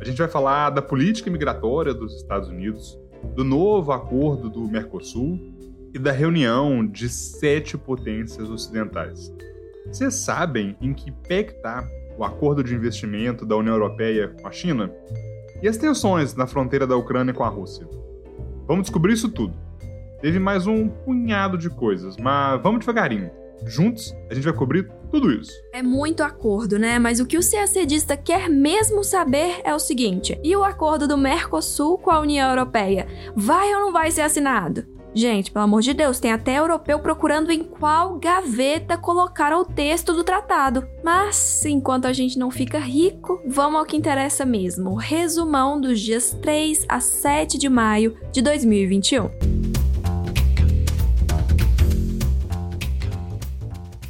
A gente vai falar da política migratória dos Estados Unidos, do novo acordo do Mercosul e da reunião de sete potências ocidentais. Vocês sabem em que pé está o acordo de investimento da União Europeia com a China? E as tensões na fronteira da Ucrânia com a Rússia? Vamos descobrir isso tudo. Teve mais um punhado de coisas, mas vamos devagarinho. Juntos, a gente vai cobrir tudo isso. É muito acordo, né? Mas o que o CACDista quer mesmo saber é o seguinte: e o acordo do Mercosul com a União Europeia? Vai ou não vai ser assinado? Gente, pelo amor de Deus, tem até europeu procurando em qual gaveta colocar o texto do tratado. Mas, enquanto a gente não fica rico, vamos ao que interessa mesmo: o resumão dos dias 3 a 7 de maio de 2021.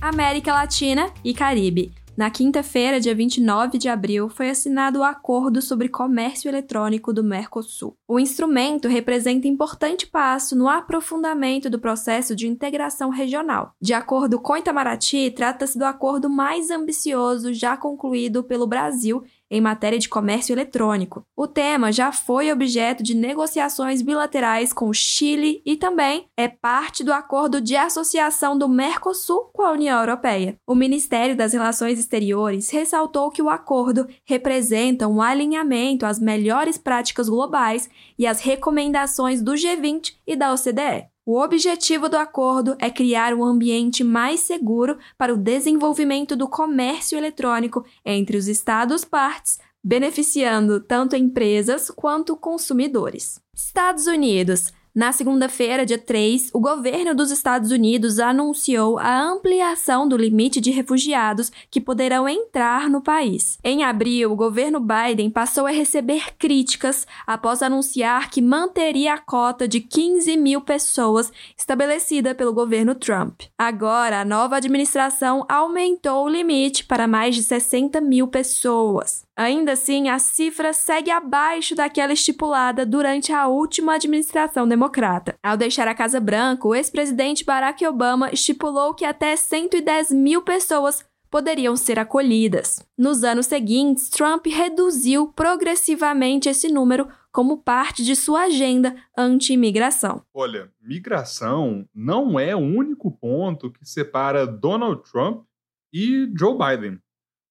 América Latina e Caribe. Na quinta-feira, dia 29 de abril, foi assinado o Acordo sobre Comércio Eletrônico do Mercosul. O instrumento representa importante passo no aprofundamento do processo de integração regional. De acordo com Itamaraty, trata-se do acordo mais ambicioso já concluído pelo Brasil em matéria de comércio eletrônico. O tema já foi objeto de negociações bilaterais com o Chile e também é parte do acordo de associação do Mercosul com a União Europeia. O Ministério das Relações Exteriores ressaltou que o acordo representa um alinhamento às melhores práticas globais e às recomendações do G20 e da OCDE. O objetivo do acordo é criar um ambiente mais seguro para o desenvolvimento do comércio eletrônico entre os Estados-partes, beneficiando tanto empresas quanto consumidores. Estados Unidos. Na segunda-feira, dia 3, o governo dos Estados Unidos anunciou a ampliação do limite de refugiados que poderão entrar no país. Em abril, o governo Biden passou a receber críticas após anunciar que manteria a cota de 15 mil pessoas estabelecida pelo governo Trump. Agora, a nova administração aumentou o limite para mais de 60 mil pessoas. Ainda assim, a cifra segue abaixo daquela estipulada durante a última administração democrata. Ao deixar a Casa Branca, o ex-presidente Barack Obama estipulou que até 110 mil pessoas poderiam ser acolhidas. Nos anos seguintes, Trump reduziu progressivamente esse número como parte de sua agenda anti-imigração. Olha, migração não é o único ponto que separa Donald Trump e Joe Biden.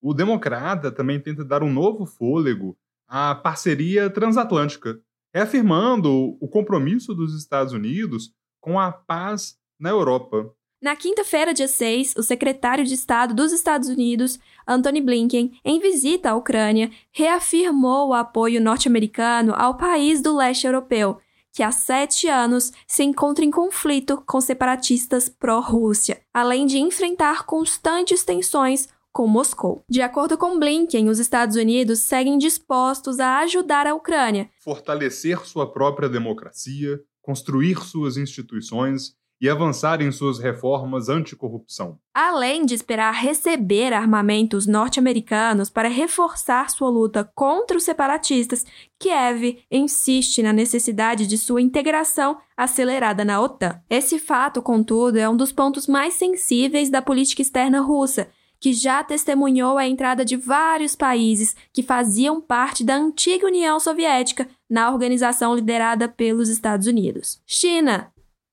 O democrata também tenta dar um novo fôlego à parceria transatlântica, reafirmando o compromisso dos Estados Unidos com a paz na Europa. Na quinta-feira, dia 6, o secretário de Estado dos Estados Unidos, Antony Blinken, em visita à Ucrânia, reafirmou o apoio norte-americano ao país do leste europeu, que há sete anos se encontra em conflito com separatistas pró-Rússia, além de enfrentar constantes tensões com Moscou. De acordo com Blinken, os Estados Unidos seguem dispostos a ajudar a Ucrânia, fortalecer sua própria democracia, construir suas instituições e avançar em suas reformas anticorrupção. Além de esperar receber armamentos norte-americanos para reforçar sua luta contra os separatistas, Kiev insiste na necessidade de sua integração acelerada na OTAN. Esse fato, contudo, é um dos pontos mais sensíveis da política externa russa, que já testemunhou a entrada de vários países que faziam parte da antiga União Soviética na organização liderada pelos Estados Unidos. China.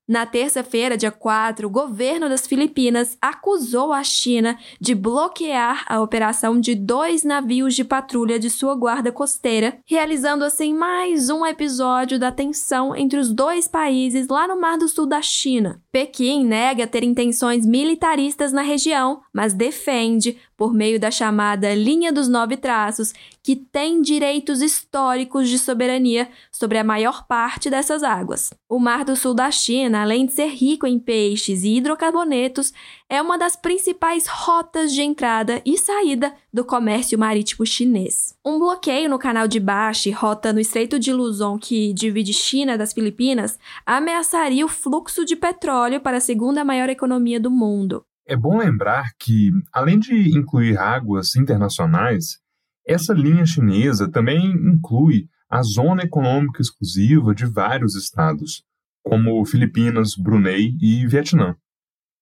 Na terça-feira, dia 4, o governo das Filipinas acusou a China de bloquear a operação de dois navios de patrulha de sua guarda costeira, realizando assim mais um episódio da tensão entre os dois países lá no Mar do Sul da China. Pequim nega ter intenções militaristas na região, mas defende, por meio da chamada Linha dos Nove Traços, que tem direitos históricos de soberania sobre a maior parte dessas águas. O Mar do Sul da China, além de ser rico em peixes e hidrocarbonetos, é uma das principais rotas de entrada e saída do comércio marítimo chinês. Um bloqueio no canal de Baixo, rota no Estreito de Luzon que divide China das Filipinas, ameaçaria o fluxo de petróleo para a segunda maior economia do mundo. É bom lembrar que, além de incluir águas internacionais, essa linha chinesa também inclui a zona econômica exclusiva de vários estados, como Filipinas, Brunei e Vietnã.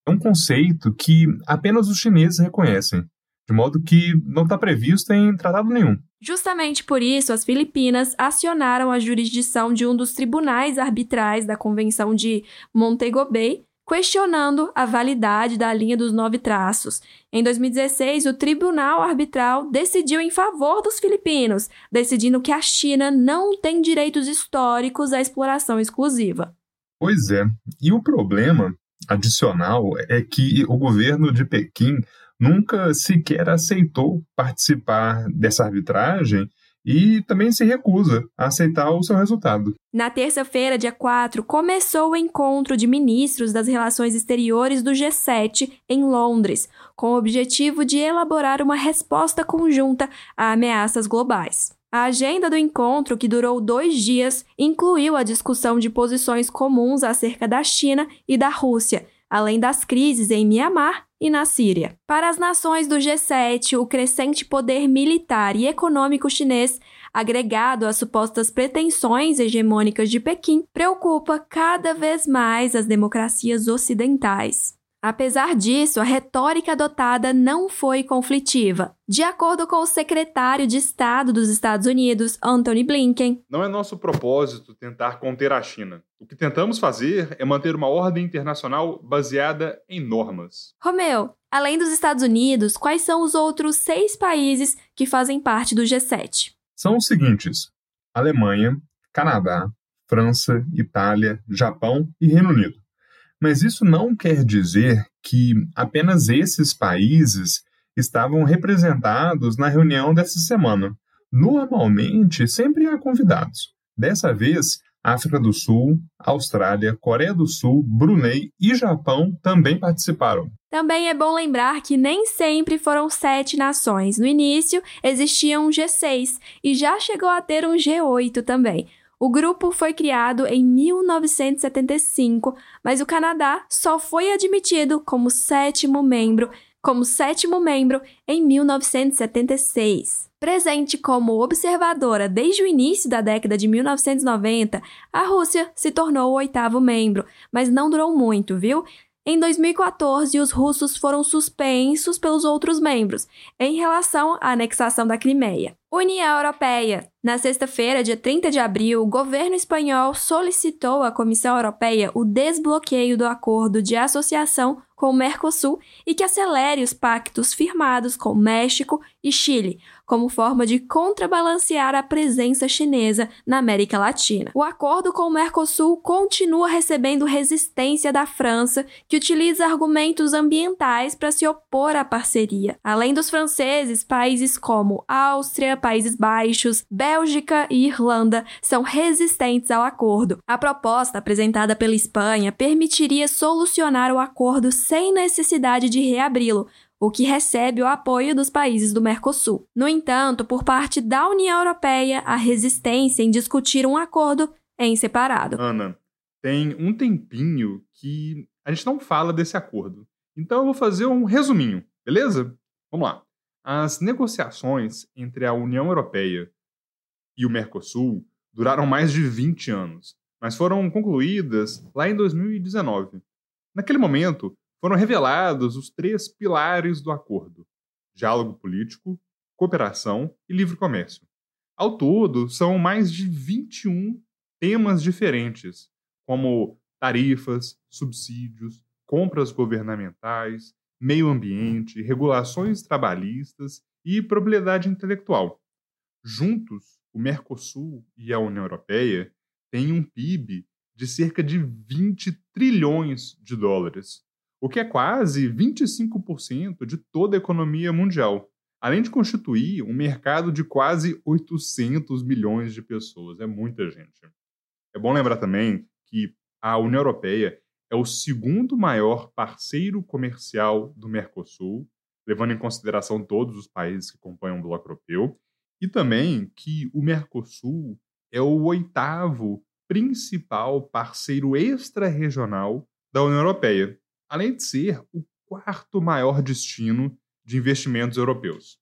É um conceito que apenas os chineses reconhecem, de modo que não está previsto em tratado nenhum. Justamente por isso, as Filipinas acionaram a jurisdição de um dos tribunais arbitrais da Convenção de Montego Bay questionando a validade da linha dos nove traços. Em 2016, o Tribunal Arbitral decidiu em favor dos filipinos, decidindo que a China não tem direitos históricos à exploração exclusiva. Pois é, e o problema adicional é que o governo de Pequim nunca sequer aceitou participar dessa arbitragem e também se recusa a aceitar o seu resultado. Na terça-feira, dia 4, começou o encontro de ministros das relações exteriores do G7 em Londres, com o objetivo de elaborar uma resposta conjunta a ameaças globais. A agenda do encontro, que durou dois dias, incluiu a discussão de posições comuns acerca da China e da Rússia, além das crises em Mianmar e na Síria. Para as nações do G7, o crescente poder militar e econômico chinês, agregado às supostas pretensões hegemônicas de Pequim, preocupa cada vez mais as democracias ocidentais. Apesar disso, a retórica adotada não foi conflitiva. De acordo com o secretário de Estado dos Estados Unidos, Anthony Blinken, não é nosso propósito tentar conter a China. O que tentamos fazer é manter uma ordem internacional baseada em normas. Romeu, além dos Estados Unidos, quais são os outros seis países que fazem parte do G7? São os seguintes: Alemanha, Canadá, França, Itália, Japão e Reino Unido. Mas isso não quer dizer que apenas esses países estavam representados na reunião dessa semana. Normalmente, sempre há convidados. Dessa vez, África do Sul, Austrália, Coreia do Sul, Brunei e Japão também participaram. Também é bom lembrar que nem sempre foram sete nações. No início, existia um G6 e já chegou a ter um G8 também. O grupo foi criado em 1975, mas o Canadá só foi admitido como sétimo membro, como sétimo membro em 1976. Presente como observadora desde o início da década de 1990, a Rússia se tornou o oitavo membro, mas não durou muito, viu? Em 2014, os russos foram suspensos pelos outros membros em relação à anexação da Crimeia. União Europeia. Na sexta-feira, dia 30 de abril, o governo espanhol solicitou à Comissão Europeia o desbloqueio do acordo de associação com o Mercosul e que acelere os pactos firmados com México e Chile, como forma de contrabalancear a presença chinesa na América Latina. O acordo com o Mercosul continua recebendo resistência da França, que utiliza argumentos ambientais para se opor à parceria. Além dos franceses, países como Áustria, Países Baixos, Bélgica e Irlanda são resistentes ao acordo. A proposta apresentada pela Espanha permitiria solucionar o acordo sem necessidade de reabri-lo, o que recebe o apoio dos países do Mercosul. No entanto, por parte da União Europeia, a resistência em discutir um acordo é em separado. Ana, tem um tempinho que a gente não fala desse acordo. Então eu vou fazer um resuminho, beleza? Vamos lá. As negociações entre a União Europeia e o Mercosul duraram mais de 20 anos, mas foram concluídas lá em 2019. Naquele momento, foram revelados os três pilares do acordo: diálogo político, cooperação e livre comércio. Ao todo, são mais de 21 temas diferentes, como tarifas, subsídios, compras governamentais, meio ambiente, regulações trabalhistas e propriedade intelectual. Juntos, o Mercosul e a União Europeia têm um PIB de cerca de 20 trilhões de dólares, o que é quase 25% de toda a economia mundial, além de constituir um mercado de quase 800 milhões de pessoas. É muita gente. É bom lembrar também que a União Europeia é o segundo maior parceiro comercial do Mercosul, levando em consideração todos os países que compõem o bloco europeu, e também que o Mercosul é o oitavo principal parceiro extra-regional da União Europeia, além de ser o quarto maior destino de investimentos europeus.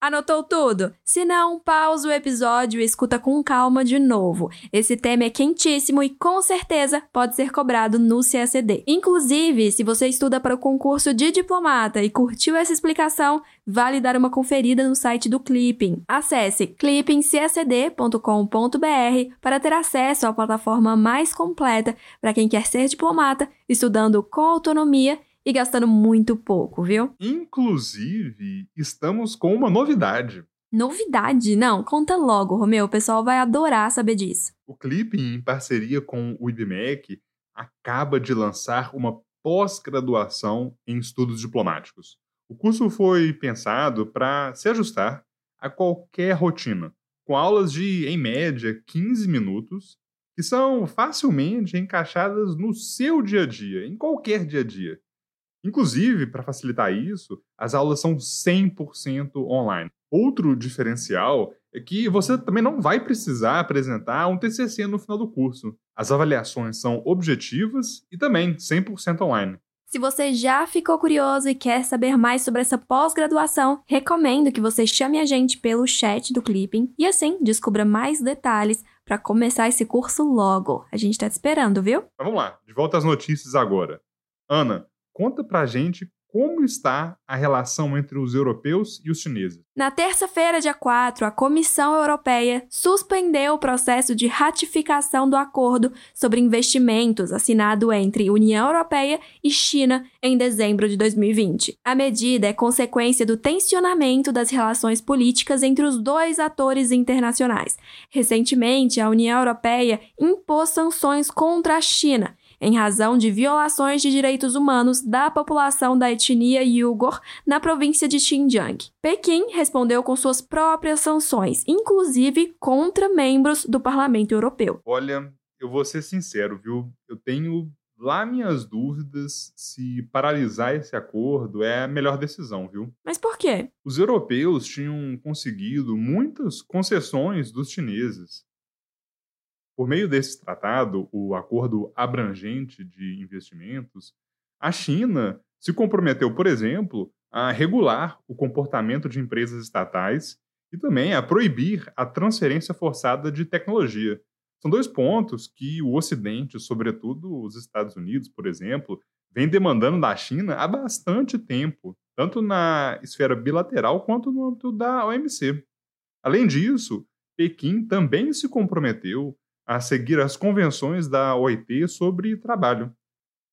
Anotou tudo? Se não, pausa o episódio e escuta com calma de novo. Esse tema é quentíssimo e com certeza pode ser cobrado no CACD. Inclusive, se você estuda para o concurso de diplomata e curtiu essa explicação, vale dar uma conferida no site do Clipping. Acesse clippingcacd.com.br para ter acesso à plataforma mais completa para quem quer ser diplomata, estudando com autonomia e gastando muito pouco, viu? Inclusive, estamos com uma novidade. Novidade? Não, conta logo, Romeu. O pessoal vai adorar saber disso. O Clipping, em parceria com o IBMEC, acaba de lançar uma pós-graduação em estudos diplomáticos. O curso foi pensado para se ajustar a qualquer rotina, com aulas de, em média, 15 minutos, que são facilmente encaixadas no seu dia a dia, em qualquer dia a dia. Inclusive, para facilitar isso, as aulas são 100% online. Outro diferencial é que você também não vai precisar apresentar um TCC no final do curso. As avaliações são objetivas e também 100% online. Se você já ficou curioso e quer saber mais sobre essa pós-graduação, recomendo que você chame a gente pelo chat do Clipping e assim descubra mais detalhes para começar esse curso logo. A gente está te esperando, viu? Mas vamos lá, de volta às notícias agora. Ana, Conta pra gente como está a relação entre os europeus e os chineses. Na terça-feira, dia 4, a Comissão Europeia suspendeu o processo de ratificação do acordo sobre investimentos assinado entre União Europeia e China em dezembro de 2020. A medida é consequência do tensionamento das relações políticas entre os dois atores internacionais. Recentemente, a União Europeia impôs sanções contra a China em razão de violações de direitos humanos da população da etnia Uyghur na província de Xinjiang. Pequim respondeu com suas próprias sanções, inclusive contra membros do Parlamento Europeu. Olha, eu vou ser sincero, viu? Eu tenho lá minhas dúvidas se paralisar esse acordo é a melhor decisão, viu? Mas por quê? Os europeus tinham conseguido muitas concessões dos chineses. Por meio desse tratado, o Acordo Abrangente de Investimentos, a China se comprometeu, por exemplo, a regular o comportamento de empresas estatais e também a proibir a transferência forçada de tecnologia. São dois pontos que o Ocidente, sobretudo os Estados Unidos, por exemplo, vem demandando da China há bastante tempo, tanto na esfera bilateral quanto no âmbito da OMC. Além disso, Pequim também se comprometeu a seguir as convenções da OIT sobre trabalho.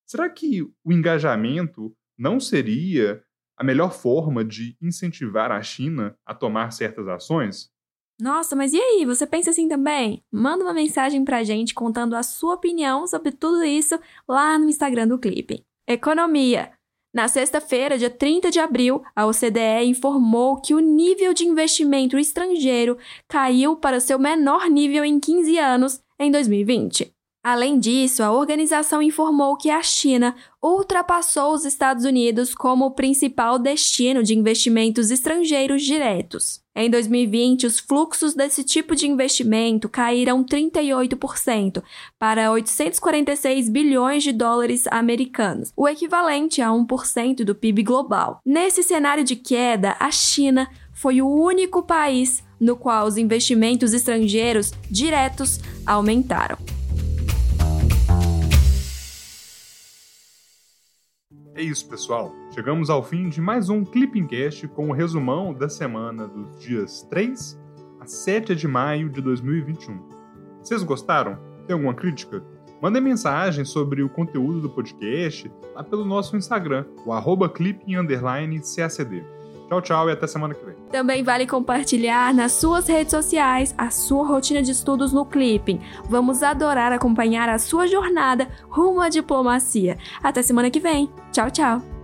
Será que o engajamento não seria a melhor forma de incentivar a China a tomar certas ações? Nossa, mas e aí? Você pensa assim também? Manda uma mensagem pra gente contando a sua opinião sobre tudo isso lá no Instagram do Clipe. Economia. Na sexta-feira, dia 30 de abril, a OCDE informou que o nível de investimento estrangeiro caiu para seu menor nível em 15 anos em 2020. Além disso, a organização informou que a China ultrapassou os Estados Unidos como o principal destino de investimentos estrangeiros diretos. Em 2020, os fluxos desse tipo de investimento caíram 38% para 846 bilhões de dólares americanos, o equivalente a 1% do PIB global. Nesse cenário de queda, a China foi o único país no qual os investimentos estrangeiros diretos aumentaram. É isso, pessoal. Chegamos ao fim de mais um Clipping Cast com o resumão da semana dos dias 3 a 7 de maio de 2021. Vocês gostaram? Tem alguma crítica? Mandem mensagem sobre o conteúdo do podcast lá pelo nosso Instagram, o arroba clipping_cacd. Tchau, tchau e até semana que vem. Também vale compartilhar nas suas redes sociais a sua rotina de estudos no Clipping. Vamos adorar acompanhar a sua jornada rumo à diplomacia. Até semana que vem. Tchau, tchau.